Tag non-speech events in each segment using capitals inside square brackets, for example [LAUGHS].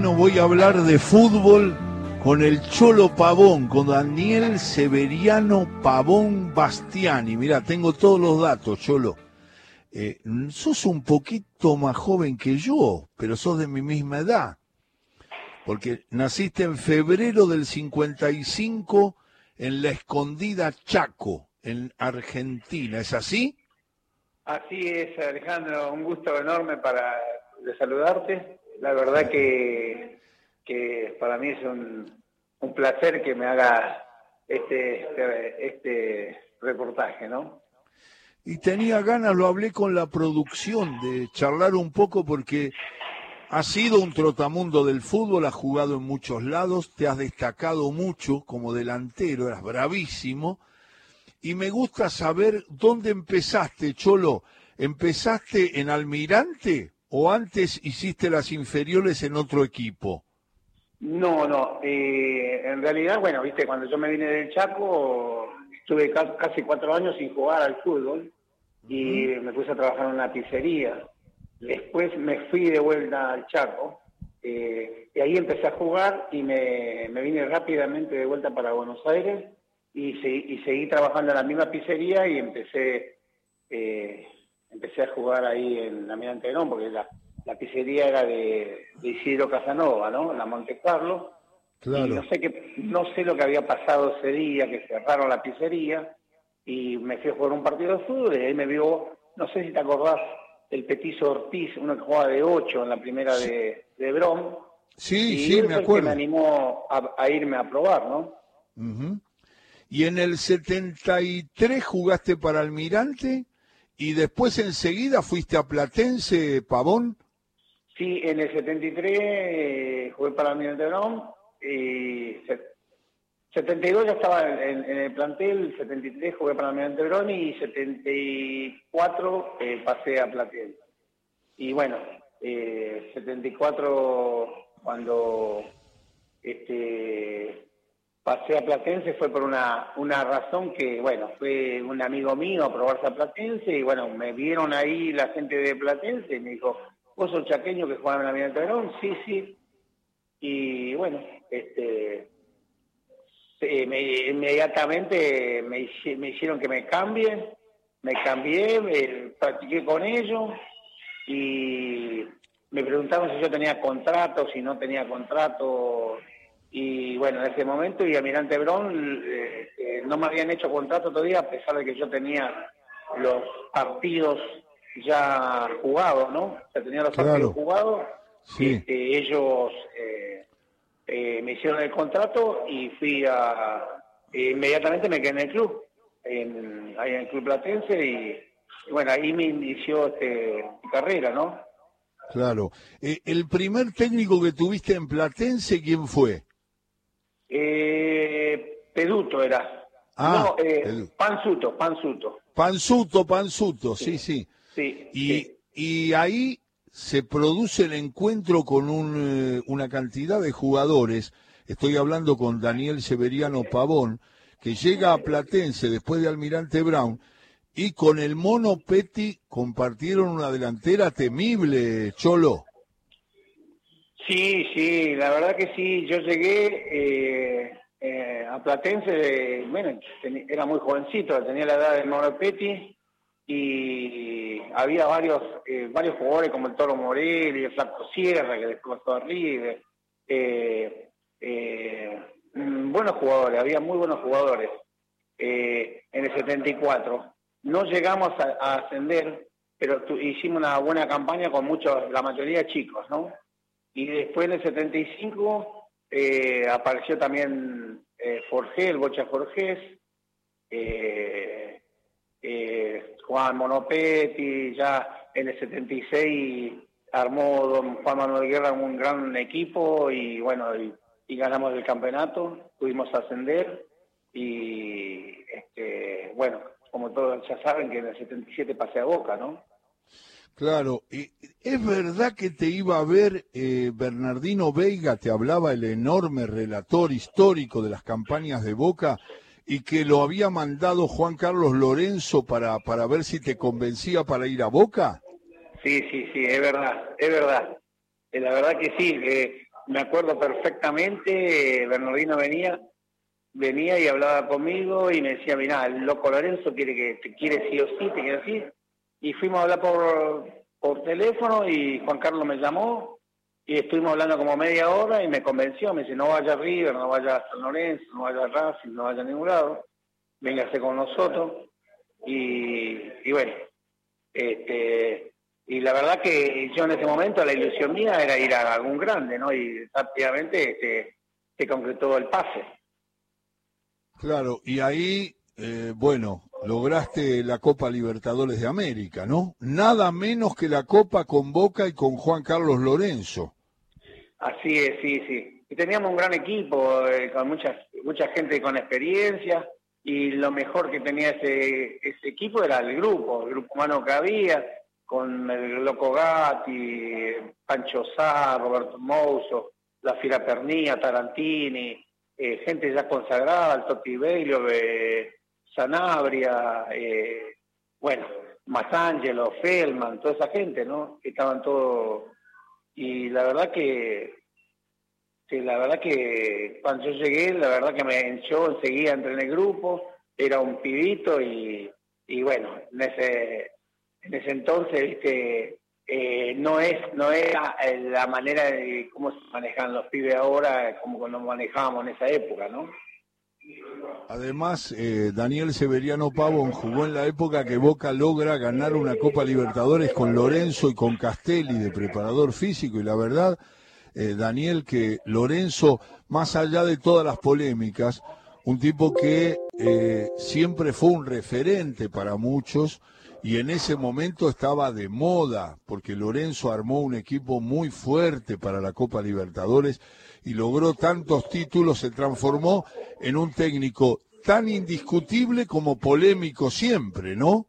bueno, voy a hablar de fútbol con el Cholo Pavón, con Daniel Severiano Pavón Bastiani. Mira, tengo todos los datos, Cholo. Eh, sos un poquito más joven que yo, pero sos de mi misma edad. Porque naciste en febrero del 55 en la escondida Chaco, en Argentina. ¿Es así? Así es, Alejandro. Un gusto enorme para saludarte. La verdad que, que para mí es un, un placer que me haga este, este, este reportaje, ¿no? Y tenía ganas, lo hablé con la producción, de charlar un poco porque has sido un trotamundo del fútbol, has jugado en muchos lados, te has destacado mucho como delantero, eras bravísimo. Y me gusta saber dónde empezaste, Cholo. ¿Empezaste en Almirante o antes hiciste las inferiores en otro equipo? No, no. Eh, en realidad, bueno, viste, cuando yo me vine del Chaco, estuve casi cuatro años sin jugar al fútbol y me puse a trabajar en una pizzería. Después me fui de vuelta al Chaco eh, y ahí empecé a jugar y me, vine rápidamente de vuelta para Buenos Aires y, y seguí trabajando en la misma pizzería y empecé eh, empecé a jugar ahí en la Mirante Perón, porque la, la pizzería era de, Isidro Casanova, ¿no? La Monte Carlo. Claro. Y no sé, qué, no sé lo que había pasado ese día, que cerraron la pizzería, y me fui a jugar un partido de fútbol, y ahí me vio, no sé si te acordás, el Petizo Ortiz, uno que jugaba de 8 en la primera de, de Brom. Sí, sí, me acuerdo. Que me animó a, irme a probar, ¿no? Y en el 73 jugaste para Almirante y después enseguida fuiste a Platense, Pavón. Sí, en el 73 eh, jugué para el de y 72 ya estaba en, el plantel, 73 jugué para el de y 74 eh, pasé a Platense. Y bueno, eh, 74 cuando este pasé a Platense fue por una, una razón que, bueno, fue un amigo mío a probarse a Platense y bueno, me vieron ahí la gente de Platense y me dijo, ¿vos sos chaqueño que jugaba en la Mirante Verón? Sí, sí. Y bueno, este inmediatamente me, me, hicieron que me cambie, me cambié, me, practiqué con ellos y me preguntaron si yo tenía contrato, si no tenía contrato y bueno, en ese momento y Almirante Brón eh, eh, no me habían hecho contrato todavía a pesar de que yo tenía los partidos ya jugados, ¿no? O sea, tenía los partidos jugados. Sí. Este, ellos eh, me hicieron el contrato y fui a... inmediatamente me quedé en el club, en, ahí en el Club Platense y, bueno, ahí me inició este, mi carrera, ¿no? Claro. ¿El primer técnico que tuviste en Platense, quién fue? Eh, Peduto era. Ah, no, eh, Pansuto, Pansuto. Pansuto, Pansuto, sí, sí. sí. y, y ahí se produce el encuentro con un, eh, una cantidad de jugadores. Estoy hablando con Daniel Severiano Pavón, que llega a Platense después de Almirante Brown, y con el Mono Petty compartieron una delantera temible, Cholo. Sí, sí, la verdad que sí. Yo llegué eh, eh, a Platense, bueno, era muy jovencito, tenía la edad de Mauro Petty y había varios eh, varios jugadores como el Toro Morelli, el Flaco Sierra, que después todo River. Mm, buenos jugadores, había muy buenos jugadores en el 74. No llegamos a, ascender, pero hicimos una buena campaña con muchos, la mayoría chicos, ¿no? Y después en el 75 eh, apareció también eh, el Bocha Forgés, eh, eh, Juan Monopetti, ya en el 76 armó don Juan Manuel Guerra un gran equipo y bueno, y, ganamos el campeonato, pudimos ascender y este, bueno, como todos ya saben que en el 77 pasé a Boca, ¿no? Claro, es verdad que te iba a ver eh, Bernardino Veiga, te hablaba el enorme relator histórico de las campañas de Boca y que lo había mandado Juan Carlos Lorenzo para, para ver si te convencía para ir a Boca. Sí, sí, sí, es verdad, es verdad. Eh, la verdad que sí, me acuerdo perfectamente, Bernardino venía, venía y hablaba conmigo y me decía, mira, el loco Lorenzo quiere que te quiere sí o sí, te quiere así. Y fuimos a hablar por, por teléfono y Juan Carlos me llamó y estuvimos hablando como media hora y me convenció, me dice, no vaya a River, no vaya a San Lorenzo, no vaya a Racing, no vaya a ningún lado, véngase con nosotros. Y, bueno, este, y la verdad que yo en ese momento la ilusión mía era ir a algún grande, ¿no? Y rápidamente este, se concretó el pase. Claro, y ahí, eh, bueno, lograste la Copa Libertadores de América, ¿no? Nada menos que la Copa con Boca y con Juan Carlos Lorenzo. Así es, sí, sí. Y teníamos un gran equipo, eh, con mucha, mucha gente con experiencia, y lo mejor que tenía ese, equipo era el grupo, el grupo humano que había, con el Loco Gatti, Pancho Sá, Roberto Mouso, la Fira Pernilla, Tarantini, eh, gente ya consagrada, el Totti Bello, eh, Sanabria, eh, bueno, Masangelo, Feldman, toda esa gente, ¿no? Estaban todos. Y la verdad que, la verdad que cuando yo llegué, la verdad que me enchó enseguida entre en el grupo, era un pibito y, y bueno, en ese, en ese entonces, viste, eh, no es no era la manera de cómo se manejan los pibes ahora como nos manejábamos en esa época, ¿no? Además, eh, Daniel Severiano Pavón jugó en la época que Boca logra ganar una Copa Libertadores con Lorenzo y con Castelli de preparador físico. Y la verdad, eh, Daniel, que Lorenzo, más allá de todas las polémicas, un tipo que siempre fue un referente para muchos, y en ese momento estaba de moda, porque Lorenzo armó un equipo muy fuerte para la Copa Libertadores y logró tantos títulos, se transformó en un técnico tan indiscutible como polémico siempre, ¿no?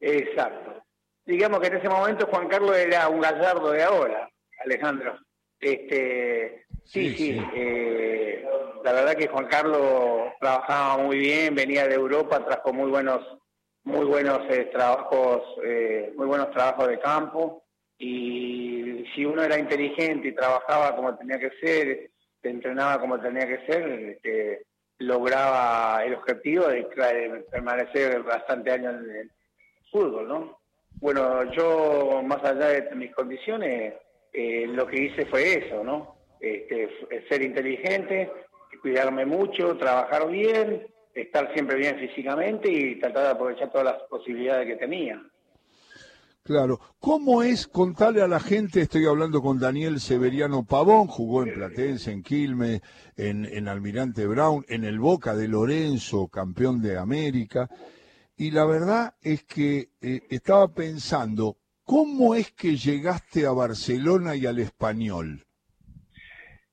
Exacto. Digamos que en ese momento Juan Carlos era un gallardo de ahora, Alejandro. Este, sí, sí. Eh, la verdad que Juan Carlos trabajaba muy bien, venía de Europa, trajo muy buenos muy buenos eh, trabajos, eh, muy buenos trabajos de campo y si uno era inteligente y trabajaba como tenía que ser, se entrenaba como tenía que ser, este, lograba el objetivo de, permanecer bastante años en el fútbol, ¿no? Bueno, yo más allá de mis condiciones, eh, lo que hice fue eso, ¿no? Este, ser inteligente, cuidarme mucho, trabajar bien estar siempre bien físicamente y tratar de aprovechar todas las posibilidades que tenía. Claro. ¿Cómo es contarle a la gente? Estoy hablando con Daniel Severiano Pavón, jugó en Platense, en Quilmes, en, Almirante Brown, en el Boca de Lorenzo, campeón de América. Y la verdad es que eh, estaba pensando, ¿cómo es que llegaste a Barcelona y al español?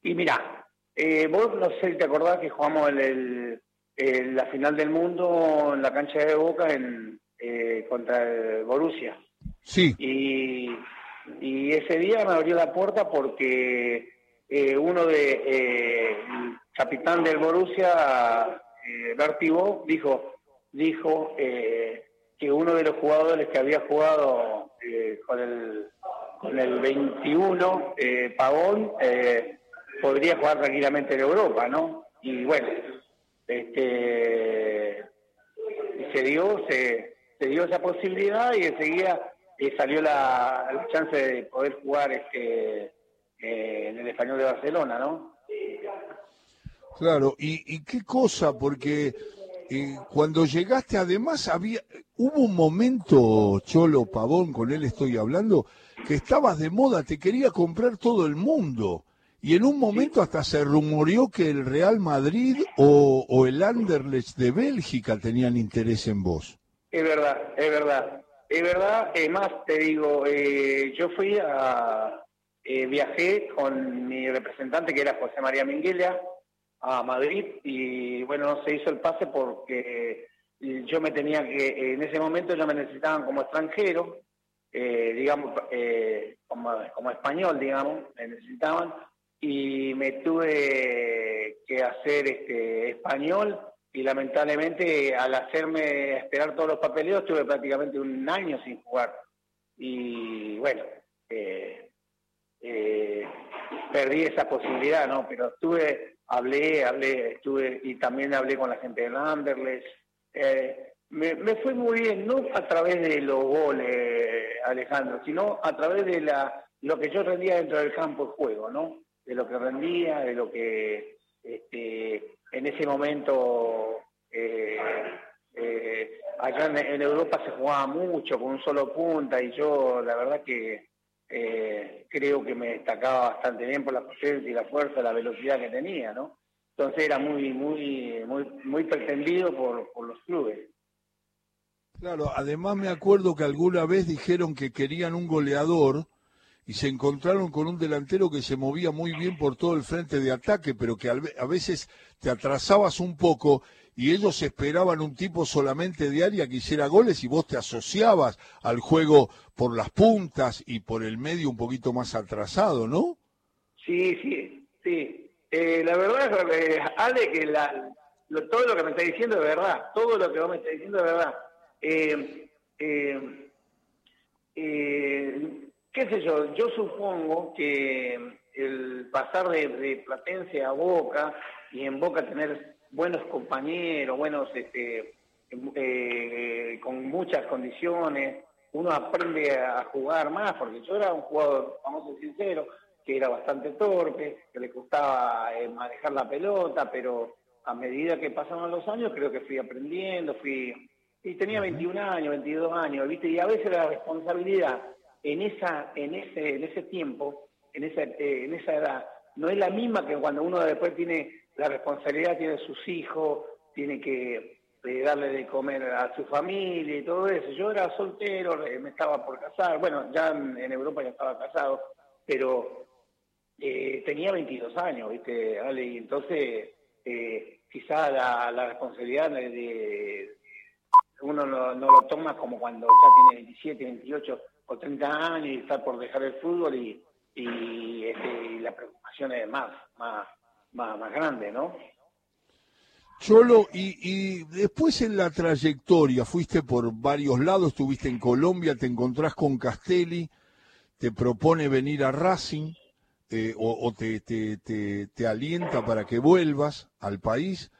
Y mira, eh, vos no sé si te acordás que jugamos el la final del mundo en la cancha de Boca en, eh, contra el Borussia. Sí. Y, y, ese día me abrió la puerta porque eh, uno de eh, el capitán del Borussia, eh, Bertibo, dijo dijo que uno de los jugadores que había jugado con el con el 21 Pavón podría jugar tranquilamente en Europa, ¿no? Y bueno, este, se dio, se, dio esa posibilidad y enseguida eh, salió la, chance de poder jugar este, eh, en el español de Barcelona, ¿no? Claro, y, qué cosa, porque eh, cuando llegaste además había, hubo un momento, Cholo Pavón, con él estoy hablando, que estabas de moda, te quería comprar todo el mundo. Y en un momento hasta se rumoreó que el Real Madrid o, el Anderlecht de Bélgica tenían interés en vos. Es verdad, es verdad. Es verdad, es más, te digo, eh, yo fui a, eh, viajé con mi representante que era José María Minguela a Madrid y bueno, no se hizo el pase porque yo me tenía que, en ese momento ya me necesitaban como extranjero, eh, digamos, como, como español, digamos, me necesitaban y me tuve que hacer este español y lamentablemente al hacerme esperar todos los papeleos tuve prácticamente un año sin jugar y bueno eh, eh, perdí esa posibilidad, ¿no? Pero estuve, hablé, hablé, estuve y también hablé con la gente de Anderlecht. Eh, me, me, fue muy bien, no a través de los goles, Alejandro, sino a través de la lo que yo rendía dentro del campo de juego, ¿no? De lo que rendía, de lo que este, en ese momento eh, eh, allá en, Europa se jugaba mucho con un solo punta y yo la verdad que eh, creo que me destacaba bastante bien por la presencia y la fuerza, la velocidad que tenía, ¿no? Entonces era muy, muy, muy, muy pretendido por, por los clubes. Claro, además me acuerdo que alguna vez dijeron que querían un goleador y se encontraron con un delantero que se movía muy bien por todo el frente de ataque, pero que a veces te atrasabas un poco y ellos esperaban un tipo solamente de área que hiciera goles y vos te asociabas al juego por las puntas y por el medio un poquito más atrasado, ¿no? Sí, sí, sí. Eh, la verdad, eh, Ale, que la, todo lo que me está diciendo es verdad, todo lo que vos me estás diciendo es verdad. Eh, qué sé yo, yo supongo que el pasar de, Platense a Boca y en Boca tener buenos compañeros, buenos, este, eh, con muchas condiciones, uno aprende a jugar más, porque yo era un jugador, vamos a ser sinceros, que era bastante torpe, que le gustaba eh, manejar la pelota, pero a medida que pasaban los años creo que fui aprendiendo, fui... Y tenía 21 años, 22 años, ¿viste? Y a veces la responsabilidad en, esa, en, ese, en ese tiempo, en esa, eh, en esa edad, no es la misma que cuando uno después tiene la responsabilidad, tiene sus hijos, tiene que eh, darle de comer a su familia y todo eso. Yo era soltero, eh, me estaba por casar, bueno, ya en, Europa ya estaba casado, pero tenía 22 años, ¿viste, Ale? Y entonces quizá la, la responsabilidad de, uno no, no, lo toma como cuando ya tiene 27, 28 o 30 años y está por dejar el fútbol y, y, este, la preocupación es más, más, más, más grande, ¿no? Cholo, y, y, después en la trayectoria, fuiste por varios lados, estuviste en Colombia, te encontrás con Castelli, te propone venir a Racing, eh, o, te, te, te, te, alienta para que vuelvas al país.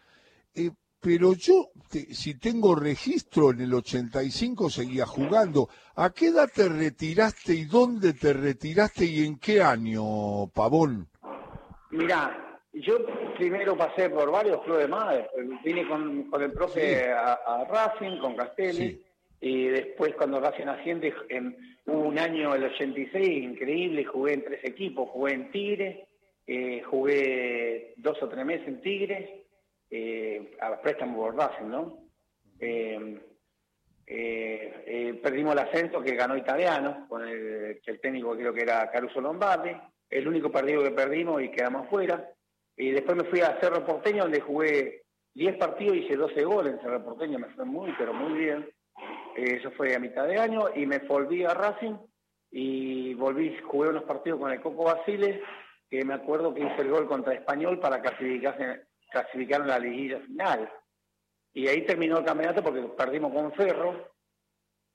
Eh, pero yo, si tengo registro, en el 85 seguía jugando. ¿A qué edad te retiraste y dónde te retiraste y en qué año, Pavón? Mirá, yo primero pasé por varios clubes más. Vine con, el profe a, Racing, con Castelli, y después cuando Racing asciende, en un año, el 86, increíble, jugué en tres equipos. Jugué en Tigre, eh, jugué dos o tres meses en Tigre, eh, a préstamo Racing, ¿no? Eh, eh, eh, perdimos el ascenso que ganó Italiano, con el, el técnico creo que era Caruso Lombardi, el único partido que perdimos y quedamos fuera. Y después me fui a Cerro Porteño, donde jugué 10 partidos y hice 12 goles en Cerro Porteño, me fue muy, pero muy bien. eso fue a mitad de año y me volví a Racing y volví, jugué unos partidos con el Coco Basile, que me acuerdo que hice el gol contra Español para clasificarse clasificaron la liguilla final. Y ahí terminó el campeonato porque perdimos con Ferro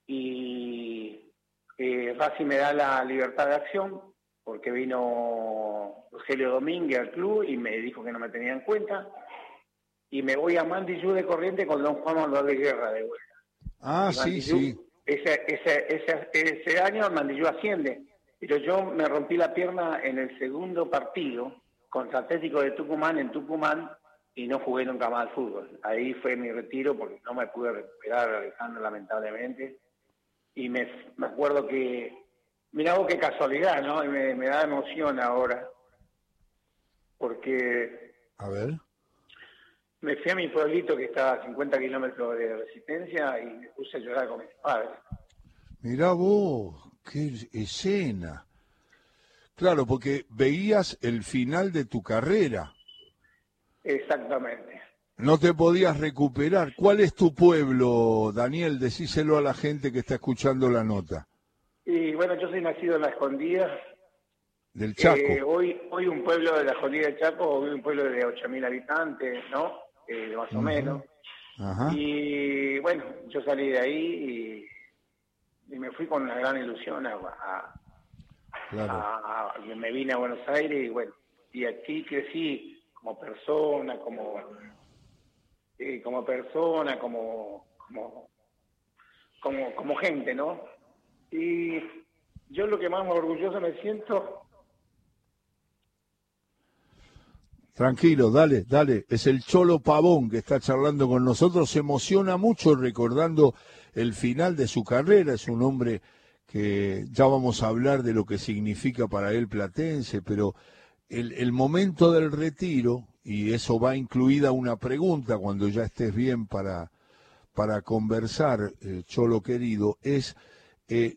y eh, me da la libertad de acción porque vino Rogelio Domínguez al club y me dijo que no me tenía en cuenta. Y me voy a Mandillú de corriente con don Juan Manuel de Guerra de vuelta. Ah, sí, sí. Ese, ese, ese, ese año Mandillú asciende, pero yo me rompí la pierna en el segundo partido contra Atlético de Tucumán en Tucumán y no jugué nunca más al fútbol. Ahí fue mi retiro porque no me pude recuperar, Alejandro, lamentablemente. Y me, me acuerdo que, mira vos qué casualidad, ¿no? Y me, me da emoción ahora. Porque... A ver. Me fui a mi pueblito que está a 50 kilómetros de resistencia y me puse a llorar con mis padres. Mirá vos, qué escena. Claro, porque veías el final de tu carrera. Exactamente. No te podías recuperar. ¿Cuál es tu pueblo, Daniel? Decíselo a la gente que está escuchando la nota. Y bueno, yo soy nacido en La Escondida. Del Chaco. Eh, hoy, hoy un pueblo de La Escondida del Chaco, hoy un pueblo de 8.000 habitantes, ¿no? Eh, más o menos. Ajá. Y bueno, yo salí de ahí y, me fui con una gran ilusión a, me vine a Buenos Aires y bueno, y aquí crecí como persona, como como persona, como, como, como, como gente, ¿no? Y yo lo que más orgulloso me siento Tranquilo, dale, dale. Es el Cholo Pavón que está charlando con nosotros. Se emociona mucho recordando el final de su carrera. Es un hombre que ya vamos a hablar de lo que significa para él Platense, pero el, momento del retiro, y eso va incluida una pregunta cuando ya estés bien para, para conversar, eh, Cholo querido, es eh,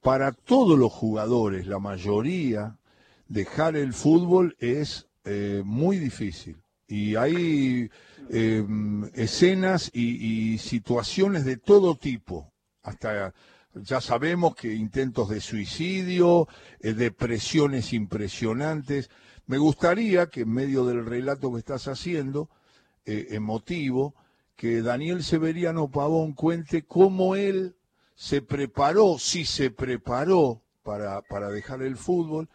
para todos los jugadores, la mayoría, dejar el fútbol es eh, muy difícil. Y hay em, escenas y, situaciones de todo tipo. Hasta ya sabemos que intentos de suicidio, eh, depresiones impresionantes. Me gustaría que en medio del relato que estás haciendo, eh, emotivo, que Daniel Severiano Pavón cuente cómo él se preparó, si se preparó para, para dejar el fútbol,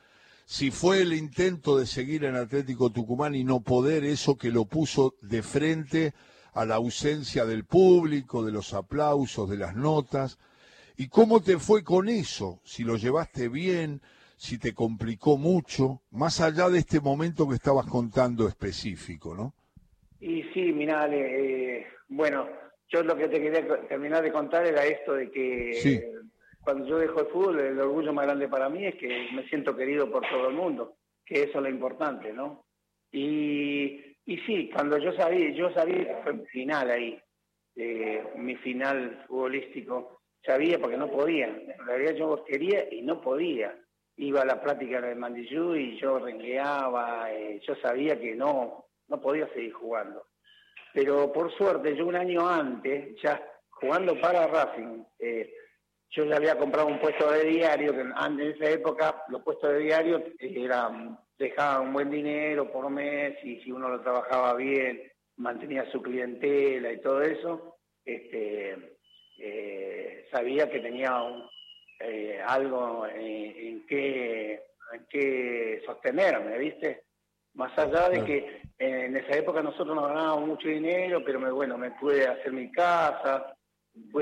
si fue el intento de seguir en Atlético Tucumán y no poder, eso que lo puso de frente a la ausencia del público, de los aplausos, de las notas. ¿Y cómo te fue con eso? Si lo llevaste bien, si te complicó mucho, más allá de este momento que estabas contando específico, ¿no? Y sí, mira, eh, bueno, yo lo que te quería terminar de contar era esto de que cuando yo dejo el fútbol, el orgullo más grande para mí es que me siento querido por todo el mundo, que eso es lo importante, ¿no? Y, y sí, cuando yo sabía, yo sabía que fue mi final ahí, eh, mi final futbolístico, sabía porque no podía, en realidad yo quería y no podía. Iba a la práctica de Mandillú y yo rengueaba, eh, yo sabía que no, no podía seguir jugando. Pero por suerte, yo un año antes, ya jugando para Racing, eh, yo ya había comprado un puesto de diario, que en esa época los puestos de diario eran, dejaban un buen dinero por mes y si uno lo trabajaba bien, mantenía su clientela y todo eso, este, eh, sabía que tenía eh, algo en, qué, en sostenerme, ¿viste? Más allá de que en esa época nosotros no ganábamos mucho dinero, pero me, bueno, me pude hacer mi casa,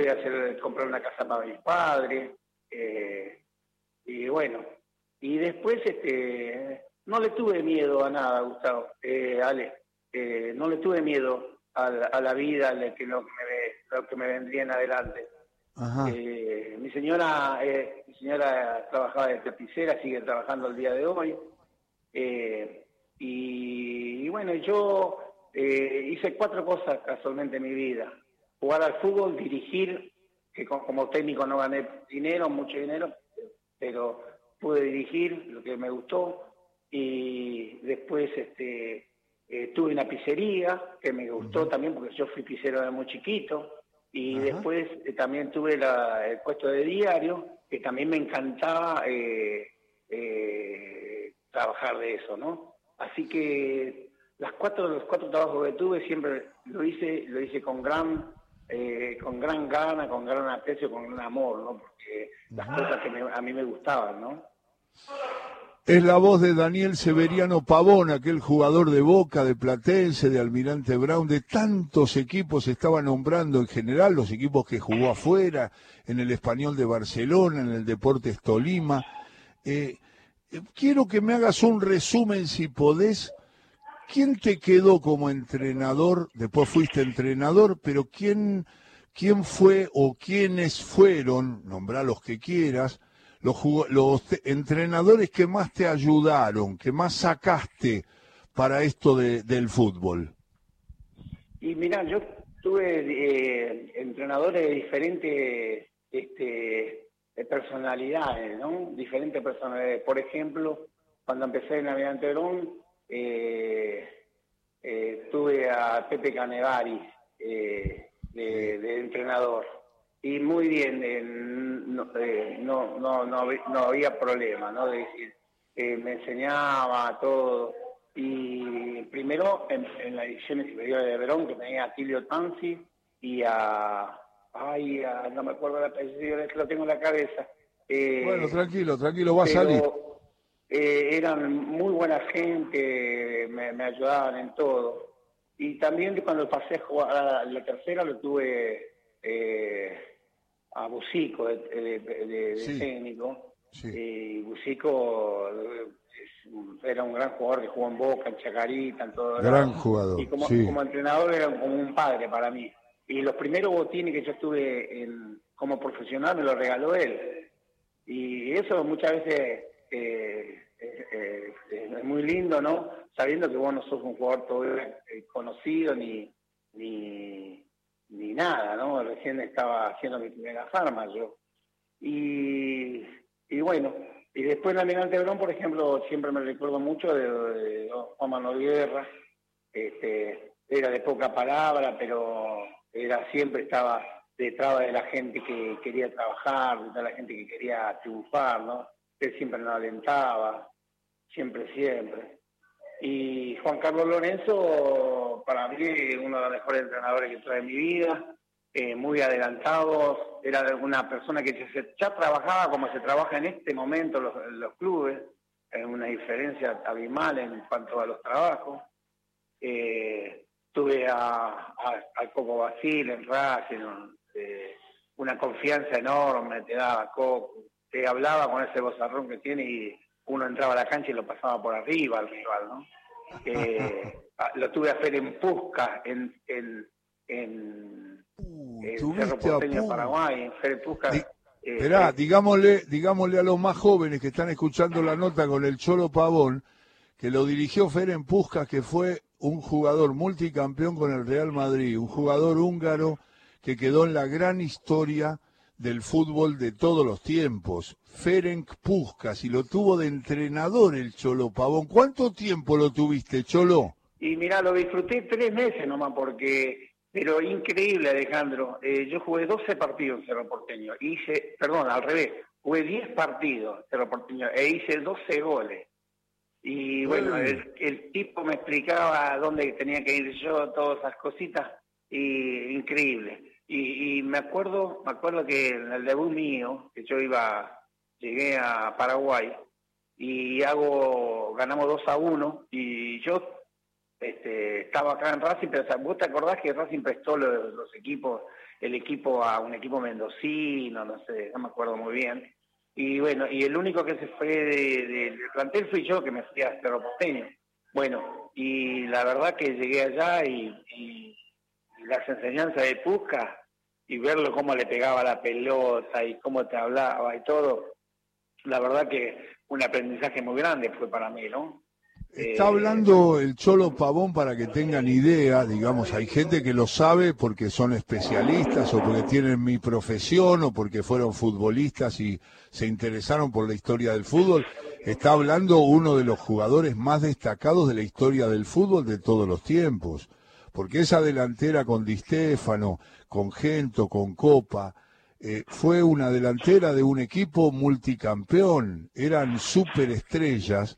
a hacer, comprar una casa para mis padres, eh, y bueno, y después este, no le tuve miedo a nada, Gustavo, eh, Ale, eh, no le tuve miedo a, la vida, a lo que, lo, me, lo que me vendría en adelante. mi señora mi señora trabajaba de tapicera, sigue trabajando el día de hoy. y, bueno, yo hice cuatro cosas casualmente en mi vida. Jugar al fútbol, dirigir, que como técnico no gané dinero, mucho dinero, pero pude dirigir lo que me gustó. Y después este, eh, tuve una pizzería que me gustó también porque yo fui pizzero de muy chiquito y después eh, también tuve el puesto de diario que también me encantaba eh, trabajar de eso, ¿no? Así que las cuatro, los cuatro trabajos que tuve siempre lo hice, lo hice con gran eh, con gran gana, con gran aprecio, con gran amor, ¿no? Porque las cosas que a mí me gustaban, ¿no? Es la voz de Daniel Severiano Pavón, aquel jugador de Boca, de Platense, de Almirante Brown, de tantos equipos estaba nombrando en general, los equipos que jugó afuera, en el Español de Barcelona, en el Deportes Tolima. Eh, eh, quiero que me hagas un resumen, si podés, ¿Quién te quedó como entrenador? Después fuiste entrenador, pero ¿quién, quién fue o quiénes fueron, nombra los que quieras, los, los entrenadores que más te ayudaron, que más sacaste para esto de, del fútbol? Y mira, yo tuve eh, entrenadores de diferentes este, personalidades, ¿no? Diferentes personalidades. Por ejemplo, cuando empecé en Aviante Verón, eh, eh, tuve a Pepe Canevari eh, de, entrenador y muy bien, no, no, no, había problema, ¿no? De decir, me enseñaba todo. Y primero en, en las ediciones inferiores de Verón, que tenía a Tilio Tanzi y a, ay, no me acuerdo la apellido, lo tengo en la cabeza, Eh, bueno, tranquilo, tranquilo, va a salir. Eh, eran muy buena gente, me, ayudaban en todo. Y también cuando pasé a jugar la tercera lo tuve eh, a Bucico de, de, técnico. Y Bucico era un gran jugador que jugó en Boca, en Chacarita, en todo. Gran jugador. Y como, como entrenador era como un padre para mí. Y los primeros botines que yo estuve en, como profesional me los regaló él. Y eso muchas veces eh, eh, eh, es muy lindo, ¿no? Sabiendo que vos no sos un jugador todavía conocido ni, ni, ni nada, ¿no? Recién estaba haciendo mi primera farma yo. Y, bueno, y después en Almirante Verón, por ejemplo, siempre me recuerdo mucho de, Juan Manuel Guerra, este, era de poca palabra, pero era siempre estaba detrás de la gente que quería trabajar, de la gente que quería triunfar, ¿no? Él siempre nos alentaba, siempre, siempre. Y Juan Carlos Lorenzo, para mí, uno de los mejores entrenadores que trae en mi vida, eh, muy adelantado, era una persona que ya trabajaba como se trabaja en este momento los, los clubes, en una diferencia abismal en cuanto a los trabajos. Eh, tuve a, al Coco Basil en Racing, eh, una confianza enorme, te daba Coco, te hablaba con ese bozarrón que tiene y uno entraba a la cancha y lo pasaba por arriba al rival, ¿no? [LAUGHS] Eh, lo tuve a hacer en Pusca, en, en, en, uh, Cerro Porteño, Paraguay, en Fer Pusca. Esperá, eh, digámosle, digámosle a los más jóvenes que están escuchando la nota con el Cholo Pavón, que lo dirigió Ferenc Puskas, que fue un jugador multicampeón con el Real Madrid, un jugador húngaro que quedó en la gran historia del fútbol de todos los tiempos, Ferenc Puskas, y lo tuvo de entrenador el Cholo Pavón. ¿Cuánto tiempo lo tuviste, Cholo? Y mira, lo disfruté tres meses nomás, porque, pero increíble, Alejandro. Eh, yo jugué 12 partidos en Cerro Porteño, hice, perdón, al revés, jugué 10 partidos en Cerro Porteño e hice 12 goles. Y bueno, el, tipo me explicaba dónde tenía que ir yo, todas esas cositas, y increíble. Y, me acuerdo, me acuerdo que en el debut mío, que yo iba, llegué a Paraguay y hago, ganamos 2 a 1 y yo este, estaba acá en Racing, pero vos te acordás que Racing prestó los, equipos, el equipo a un equipo mendocino, no sé, no me acuerdo muy bien. Y bueno, y el único que se fue del plantel fui yo, que me fui a Cerro Porteño. Bueno, y la verdad que llegué allá y, las enseñanzas de Pusca y verlo cómo le pegaba la pelota y cómo te hablaba y todo, la verdad que un aprendizaje muy grande fue para mí, ¿no? Está eh, hablando el Cholo Pavón para que tengan idea, digamos, hay gente que lo sabe porque son especialistas o porque tienen mi profesión o porque fueron futbolistas y se interesaron por la historia del fútbol. Está hablando uno de los jugadores más destacados de la historia del fútbol de todos los tiempos, porque esa delantera con Di Stefano, con Gento, con Copa, eh, fue una delantera de un equipo multicampeón, eran superestrellas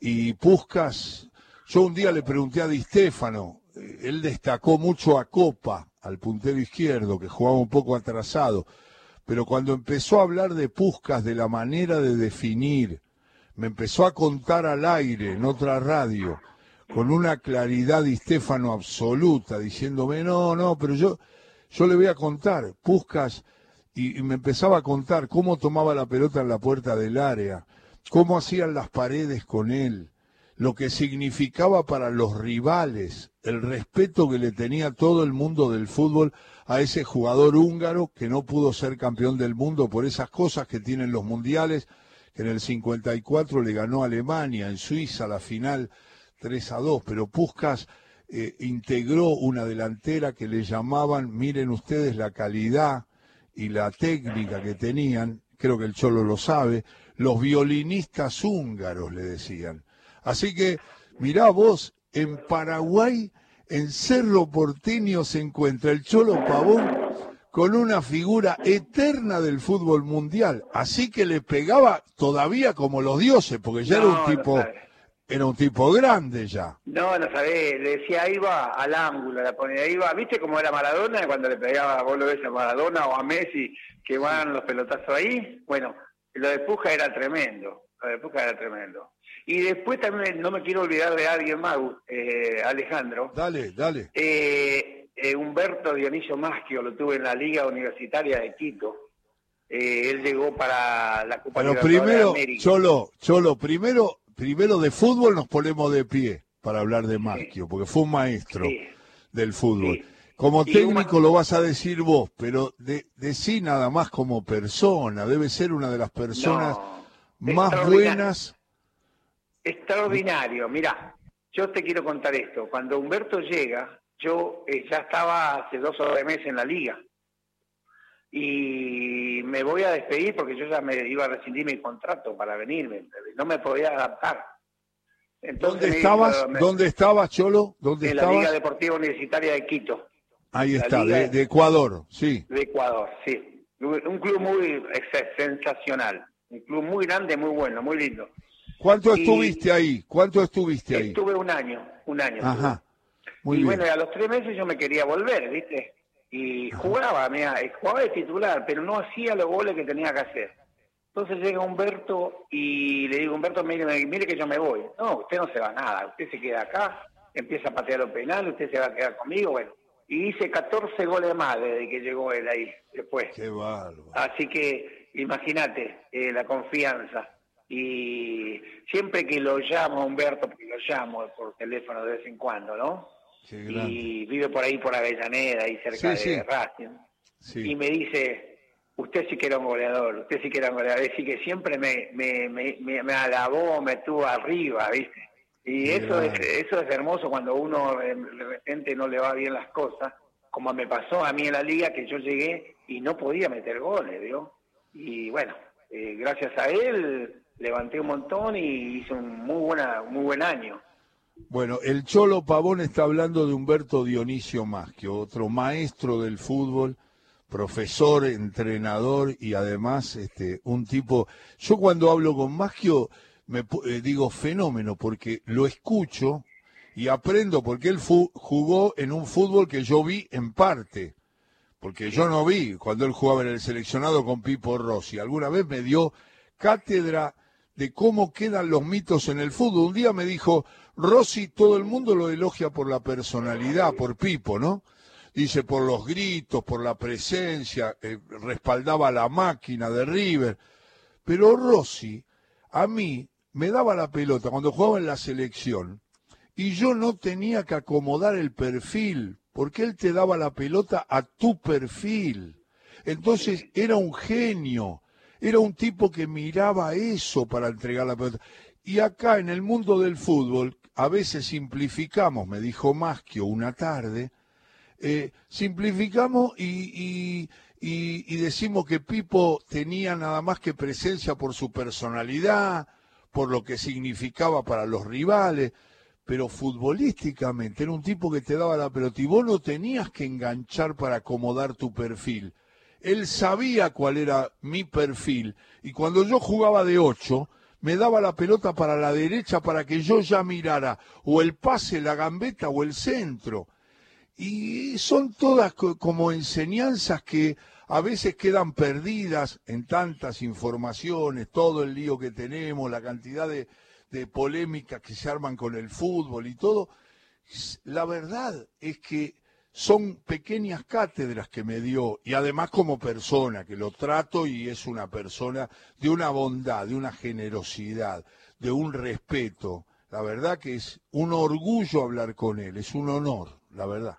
y Puscas, yo un día le pregunté a Di Stefano, eh, él destacó mucho a Copa, al puntero izquierdo, que jugaba un poco atrasado, pero cuando empezó a hablar de Puscas, de la manera de definir, me empezó a contar al aire en otra radio, con una claridad Di Stefano absoluta, diciéndome, no, no, pero yo, yo le voy a contar, Puscas, y me empezaba a contar cómo tomaba la pelota en la puerta del área, cómo hacían las paredes con él, lo que significaba para los rivales, el respeto que le tenía todo el mundo del fútbol a ese jugador húngaro que no pudo ser campeón del mundo por esas cosas que tienen los mundiales, que en el 54 le ganó Alemania, en Suiza la final 3 a 2, pero Puskas eh, integró una delantera que le llamaban, miren ustedes la calidad y la técnica que tenían, creo que el Cholo lo sabe, los violinistas húngaros, le decían. Así que, mirá vos, en Paraguay, en Cerro Porteño se encuentra el Cholo Pavón con una figura eterna del fútbol mundial. Así que le pegaba todavía como los dioses, porque ya era un tipo... era un tipo grande ya. No, no sabés, le decía ahí va al ángulo, la ponía ahí va, ¿viste cómo era Maradona cuando le pegaba, vos lo ves a Maradona o a Messi que van los pelotazos ahí? Bueno, Lo de Puja era tremendo, lo de Puja era tremendo. Y después también no me quiero olvidar de alguien más, eh, Alejandro. Dale, dale. Eh, eh, Humberto Dionisio Maschio, lo tuve en la Liga Universitaria de Quito. él llegó para la Copa Pero primero, Cholo, Cholo, primero, primero de fútbol nos ponemos de pie para hablar de Maschio, porque fue un maestro del fútbol. Como técnico lo vas a decir vos, pero de, sí nada más como persona. Debe ser una de las personas más buenas. Extraordinario. Mira, yo te quiero contar esto. Cuando Humberto llega, yo eh, ya estaba hace dos o tres meses en la liga. Y me voy a despedir porque yo ya me iba a rescindir mi contrato para venirme. No me podía adaptar. ¿Dónde estabas? ¿Dónde estabas, Cholo? ¿Dónde en la Liga Deportiva Universitaria de Quito. Ahí está, de, Ecuador, sí. De Ecuador, sí. Un club muy sensacional, un club muy grande, muy bueno, muy lindo. ¿Cuánto estuviste ahí? ¿Cuánto estuviste ahí? Estuve un año, un año. Ajá. Muy y bueno, a los tres meses yo me quería volver, ¿viste? Y jugaba, mira, jugaba de titular, pero no hacía los goles que tenía que hacer. Entonces llega Humberto y le digo, Humberto, mire, mire que yo me voy. No, usted no se va a nada, usted se queda acá, empieza a patear los penales, usted se va a quedar conmigo, bueno y hice 14 goles más desde que llegó él ahí después. Qué bárbaro. Así que imagínate eh, la confianza. Y siempre que lo llamo a Humberto, porque lo llamo por teléfono de vez en cuando, ¿no? Y vive por ahí, por Avellaneda, ahí cerca de Racing. Y me dice, usted sí que era un goleador, usted sí que era un goleador. Decir, que siempre me, me, me, me alabó, me tuvo arriba, ¿viste? Y eso es, eso es hermoso cuando uno de repente no le va bien las cosas, como me pasó a mí en la liga que yo llegué y no podía meter goles, ¿vio? Y bueno, eh, gracias a él levanté un montón y hice un muy, buena, muy buen año. Bueno, el Cholo Pavón está hablando de Humberto Dionisio Maschio, otro maestro del fútbol, profesor, entrenador y además este, un tipo... Yo cuando hablo con Maschio me eh, digo fenómeno porque lo escucho y aprendo porque él jugó en un fútbol que yo vi en parte, porque yo no vi cuando él jugaba en el seleccionado con Pipo Rossi. Alguna vez me dio cátedra de cómo quedan los mitos en el fútbol. Un día me dijo, Rossi, todo el mundo lo elogia por la personalidad, por Pipo, ¿no? Dice, por los gritos, por la presencia, eh, respaldaba la máquina de River. Pero Rossi, a mí, me daba la pelota cuando jugaba en la selección y yo no tenía que acomodar el perfil, porque él te daba la pelota a tu perfil. Entonces era un genio, era un tipo que miraba eso para entregar la pelota. Y acá en el mundo del fútbol, a veces simplificamos, me dijo Maschio una tarde, eh, simplificamos y, y decimos que Pipo tenía nada más que presencia por su personalidad, por lo que significaba para los rivales, pero futbolísticamente era un tipo que te daba la pelota y vos no tenías que enganchar para acomodar tu perfil. Él sabía cuál era mi perfil y cuando yo jugaba de ocho, me daba la pelota para la derecha para que yo ya mirara o el pase, la gambeta o el centro. Y son todas como enseñanzas que a veces quedan perdidas en tantas informaciones, todo el lío que tenemos, la cantidad de, polémicas que se arman con el fútbol y todo. La verdad es que son pequeñas cátedras que me dio y además como persona, que lo trato y es una persona de una bondad, de una generosidad, de un respeto. La verdad que es un orgullo hablar con él, es un honor, la verdad.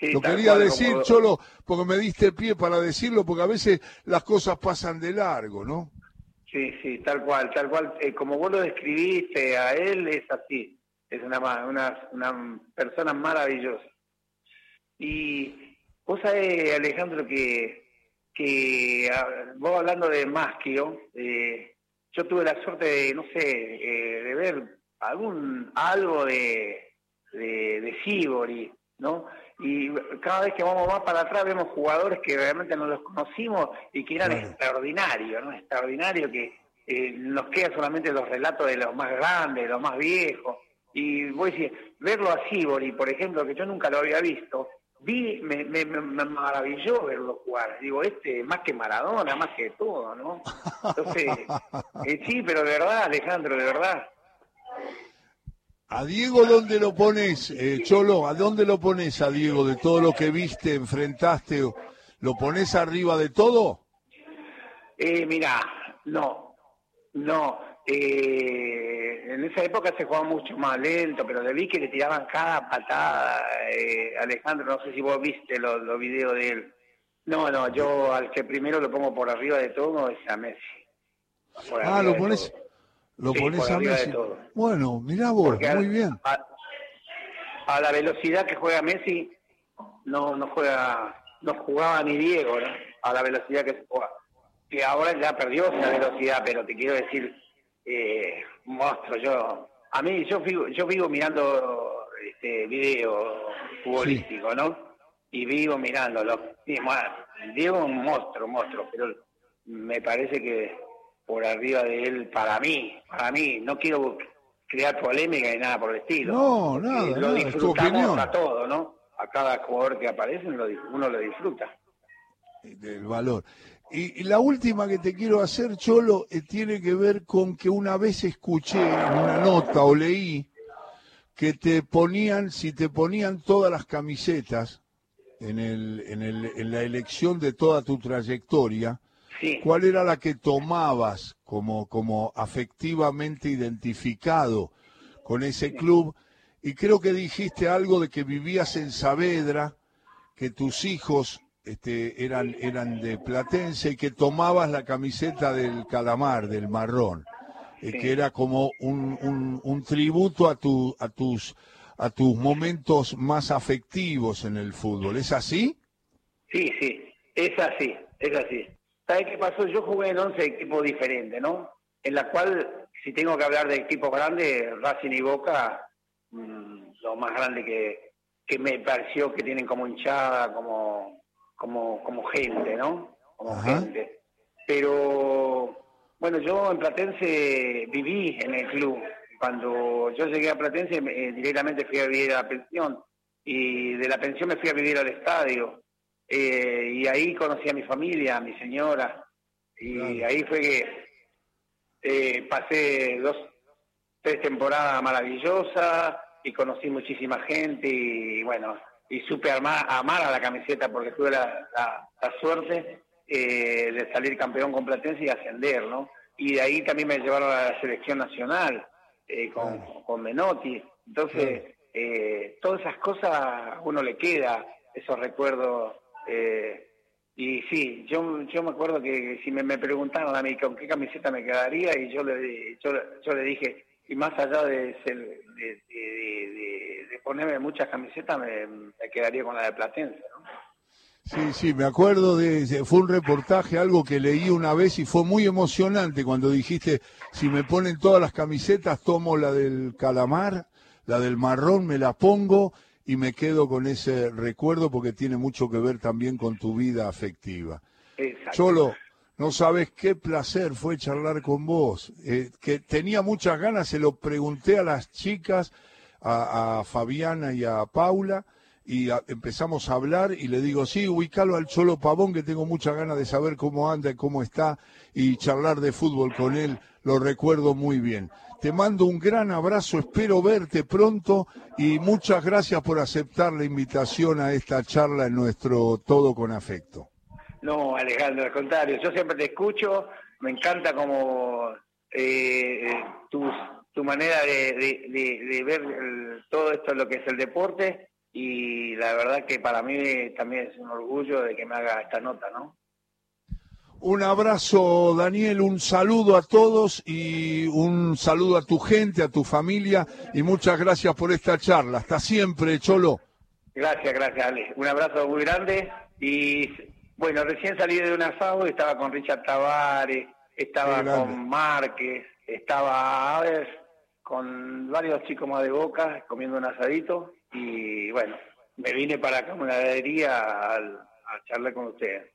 Lo quería decir, Cholo, porque me diste pie para decirlo, porque a veces las cosas pasan de largo, ¿no? Sí, sí, tal cual, tal cual. Eh, como vos lo describiste a él, es así. Es una, una, una persona maravillosa. Y vos sabés, Alejandro, que, que vos hablando de Maschio, eh, yo tuve la suerte de, no sé, eh, de ver algún algo de, de, de Sibori, ¿no? y cada vez que vamos más para atrás vemos jugadores que realmente no los conocimos y que eran extraordinarios, ¿no? Extraordinarios que eh, nos quedan solamente los relatos de los más grandes, de los más viejos. Y voy a decir, verlo a Sibori, por ejemplo, que yo nunca lo había visto, vi, me, me, me, maravilló verlo jugar. Digo, este más que Maradona, más que todo, ¿no? Entonces, [LAUGHS] eh, sí, pero de verdad, Alejandro, de verdad. ¿A Diego dónde lo pones, eh, Cholo? ¿A dónde lo pones a Diego de todo lo que viste, enfrentaste? ¿Lo pones arriba de todo? Eh, mira, no, no. Eh, en esa época se jugaba mucho más lento, pero le vi que le tiraban cada patada. Eh, Alejandro, no sé si vos viste los, los videos de él. No, no, yo al que primero lo pongo por arriba de todo es a Messi. ah, lo pones, lo pones a Messi. Bueno, mirá vos, muy bien. A, la velocidad que juega Messi, no, no juega, no jugaba ni Diego, ¿no? A la velocidad que se juega. Que ahora ya perdió esa velocidad, pero te quiero decir, eh, monstruo, yo, a mí, yo vivo, yo vivo mirando este video futbolístico, ¿no? Y vivo mirándolo. Diego es un monstruo, monstruo, pero me parece que por arriba de él, para mí, para mí, no quiero crear polémica ni nada por el estilo. No, nada, lo disfrutamos a todo, ¿no? A cada jugador que aparece uno lo disfruta. Del valor. Y, la última que te quiero hacer, Cholo, eh, tiene que ver con que una vez escuché en una nota o leí que te ponían, si te ponían todas las camisetas en, el, en, el, en la elección de toda tu trayectoria, ¿cuál era la que tomabas como, como afectivamente identificado con ese club? Y creo que dijiste algo de que vivías en Saavedra, que tus hijos este, eran, eran de Platense y que tomabas la camiseta del calamar, del marrón, eh, que era como un, un, un, tributo a, tu, a, tus, a tus momentos más afectivos en el fútbol. ¿Es así? Sí, sí, es así, es así. ¿Sabes qué pasó? Yo jugué en 11 equipos diferentes, ¿no? En la cual, si tengo que hablar de equipos grandes, Racing y Boca, mm, lo más grande que, que me pareció que tienen como hinchada, como como, como gente, ¿no? Como gente. Pero, bueno, yo en Platense viví en el club. Cuando yo llegué a Platense, eh, directamente fui a vivir a la pensión. Y de la pensión me fui a vivir al estadio. Eh, y ahí conocí a mi familia, a mi señora. Y ahí fue que eh, pasé dos, tres temporadas maravillosas y conocí muchísima gente. Y bueno, y supe amar, a la camiseta porque tuve la, suerte eh, de salir campeón con Platense y ascender, ¿no? Y de ahí también me llevaron a la selección nacional eh, con, Menotti. Entonces, eh, todas esas cosas a uno le queda, esos recuerdos. y sí, yo, yo me acuerdo que si me, me preguntaron a mí con qué camiseta me quedaría, y yo le, yo, yo le dije, y más allá de, ser, de, ponerme muchas camisetas, me, quedaría con la de Platense. ¿no? Sí, sí, me acuerdo de, fue un reportaje, algo que leí una vez y fue muy emocionante cuando dijiste, si me ponen todas las camisetas, tomo la del calamar, la del marrón, me la pongo y me quedo con ese recuerdo porque tiene mucho que ver también con tu vida afectiva. Exacto. Solo, no sabes qué placer fue charlar con vos, eh, que tenía muchas ganas, se lo pregunté a las chicas, a, Fabiana y a Paula, y empezamos a hablar y le digo, sí, ubicalo al Cholo Pavón, que tengo muchas ganas de saber cómo anda y cómo está, y charlar de fútbol con él, lo recuerdo muy bien. Te mando un gran abrazo, espero verte pronto y muchas gracias por aceptar la invitación a esta charla en nuestro Todo con Afecto. No, Alejandro, al contrario, yo siempre te escucho, me encanta como eh, tu manera de, ver todo esto, lo que es el deporte, y la verdad que para mí también es un orgullo de que me haga esta nota, ¿no? Un abrazo, Daniel, un saludo a todos y un saludo a tu gente, a tu familia y muchas gracias por esta charla. Hasta siempre, Cholo. Gracias, gracias, Ale. Un abrazo muy grande y bueno, recién salí de un asado, estaba con Richard Tavares, estaba con Márquez, estaba, a ver, con varios chicos más de boca, comiendo un asadito, y bueno, me vine para acá a una heladería a, a charlar con ustedes.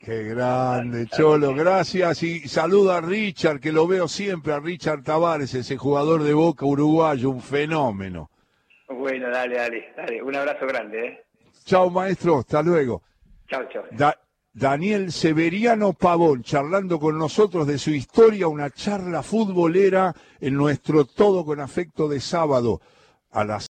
Qué grande, Cholo, gracias y saluda a Richard, que lo veo siempre, a Richard Tavares, ese jugador de Boca uruguayo, un fenómeno. Bueno, dale, dale, dale, un abrazo grande, ¿eh? Chao, maestro. Hasta luego. Chao, chao. Daniel Severiano Pavón, charlando con nosotros de su historia, una charla futbolera en nuestro Todo con Afecto de sábado a las